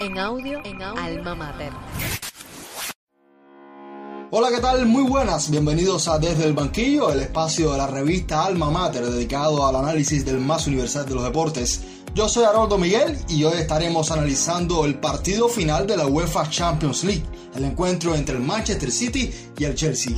En audio, en audio, Alma Mater. Hola, ¿qué tal? Muy buenas. Bienvenidos a Desde el Banquillo, el espacio de la revista Alma Mater dedicado al análisis del más universal de los deportes. Yo soy Haroldo Miguel y hoy estaremos analizando el partido final de la UEFA Champions League, el encuentro entre el Manchester City y el Chelsea.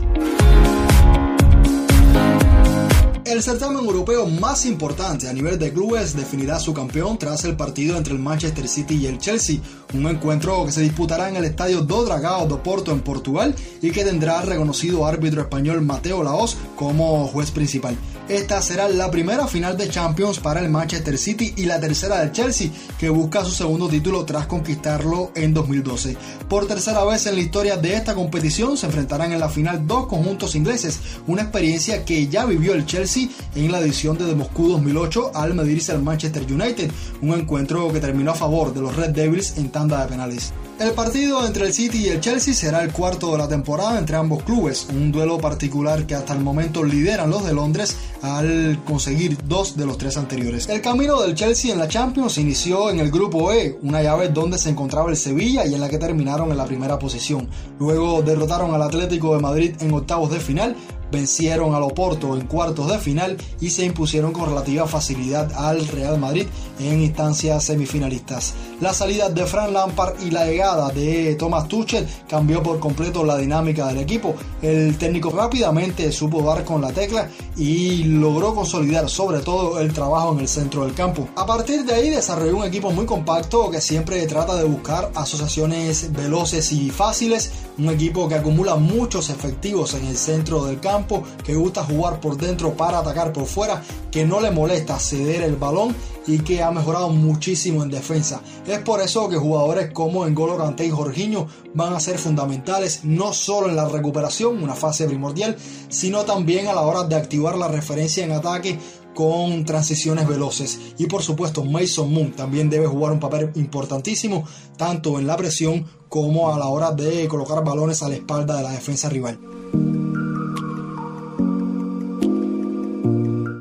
El certamen europeo más importante a nivel de clubes definirá su campeón tras el partido entre el Manchester City y el Chelsea, un encuentro que se disputará en el estadio do Dragao do Porto en Portugal y que tendrá al reconocido árbitro español Mateo Laos como juez principal. Esta será la primera final de Champions para el Manchester City y la tercera del Chelsea, que busca su segundo título tras conquistarlo en 2012. Por tercera vez en la historia de esta competición se enfrentarán en la final dos conjuntos ingleses, una experiencia que ya vivió el Chelsea en la edición de Moscú 2008 al medirse al Manchester United, un encuentro que terminó a favor de los Red Devils en tanda de penales. El partido entre el City y el Chelsea será el cuarto de la temporada entre ambos clubes, un duelo particular que hasta el momento lideran los de Londres al conseguir dos de los tres anteriores. El camino del Chelsea en la Champions inició en el grupo E, una llave donde se encontraba el Sevilla y en la que terminaron en la primera posición. Luego derrotaron al Atlético de Madrid en octavos de final, vencieron al Oporto en cuartos de final y se impusieron con relativa facilidad al Real Madrid en instancias semifinalistas. La salida de Fran Lampard y la llegada de Thomas Tuchel cambió por completo la dinámica del equipo. El técnico rápidamente supo dar con la tecla y logró consolidar sobre todo el trabajo en el centro del campo. A partir de ahí desarrolló un equipo muy compacto que siempre trata de buscar asociaciones veloces y fáciles, un equipo que acumula muchos efectivos en el centro del campo que gusta jugar por dentro para atacar por fuera, que no le molesta ceder el balón y que ha mejorado muchísimo en defensa. Es por eso que jugadores como Engolo Kanté y Jorginho van a ser fundamentales no solo en la recuperación, una fase primordial, sino también a la hora de activar la referencia en ataque con transiciones veloces. Y por supuesto, Mason Moon también debe jugar un papel importantísimo, tanto en la presión como a la hora de colocar balones a la espalda de la defensa rival.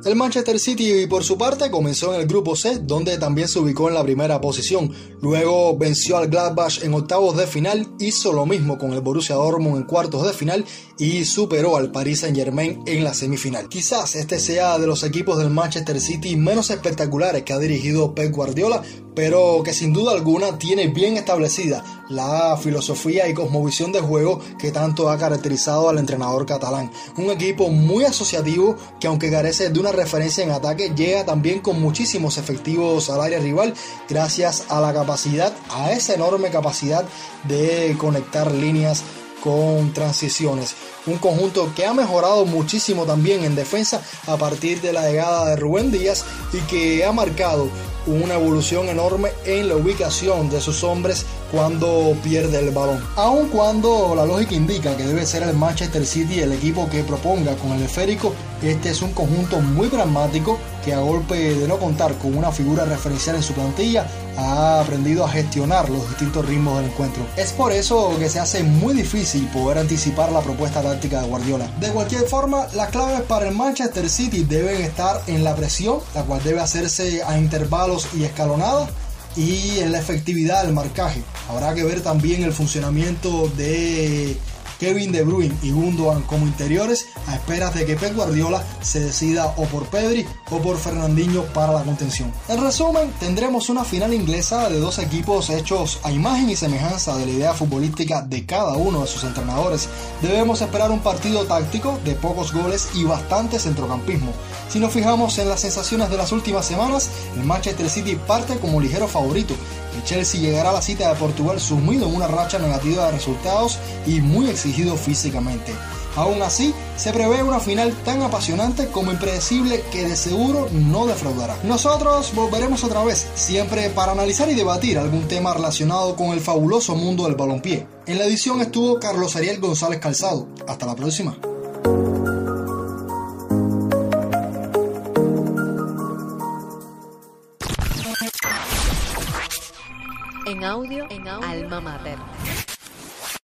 El Manchester City por su parte comenzó en el grupo C, donde también se ubicó en la primera posición. Luego venció al Gladbach en octavos de final, hizo lo mismo con el Borussia Dortmund en cuartos de final y superó al Paris Saint-Germain en la semifinal. Quizás este sea de los equipos del Manchester City menos espectaculares que ha dirigido Pep Guardiola, pero que sin duda alguna tiene bien establecida la filosofía y cosmovisión de juego que tanto ha caracterizado al entrenador catalán. Un equipo muy asociativo que aunque carece de una referencia en ataque, llega también con muchísimos efectivos al área rival gracias a la capacidad, a esa enorme capacidad de conectar líneas con transiciones. Un conjunto que ha mejorado muchísimo también en defensa a partir de la llegada de Rubén Díaz y que ha marcado una evolución enorme en la ubicación de sus hombres cuando pierde el balón. Aun cuando la lógica indica que debe ser el Manchester City el equipo que proponga con el esférico, este es un conjunto muy pragmático que a golpe de no contar con una figura referencial en su plantilla ha aprendido a gestionar los distintos ritmos del encuentro. Es por eso que se hace muy difícil poder anticipar la propuesta táctica de Guardiola. De cualquier forma, las claves para el Manchester City deben estar en la presión, la cual debe hacerse a intervalos y escalonadas y en la efectividad del marcaje. Habrá que ver también el funcionamiento de Kevin De Bruyne y Gundogan como interiores a esperas de que Pep Guardiola se decida o por Pedri o por Fernandinho para la contención. En resumen, tendremos una final inglesa de dos equipos hechos a imagen y semejanza de la idea futbolística de cada uno de sus entrenadores. Debemos esperar un partido táctico de pocos goles y bastante centrocampismo. Si nos fijamos en las sensaciones de las últimas semanas, el Manchester City parte como ligero favorito. El Chelsea llegará a la cita de Portugal sumido en una racha negativa de resultados y muy físicamente. Aún así, se prevé una final tan apasionante como impredecible que de seguro no defraudará. Nosotros volveremos otra vez, siempre para analizar y debatir algún tema relacionado con el fabuloso mundo del balompié. En la edición estuvo Carlos Ariel González Calzado. Hasta la próxima. En audio, en Alma.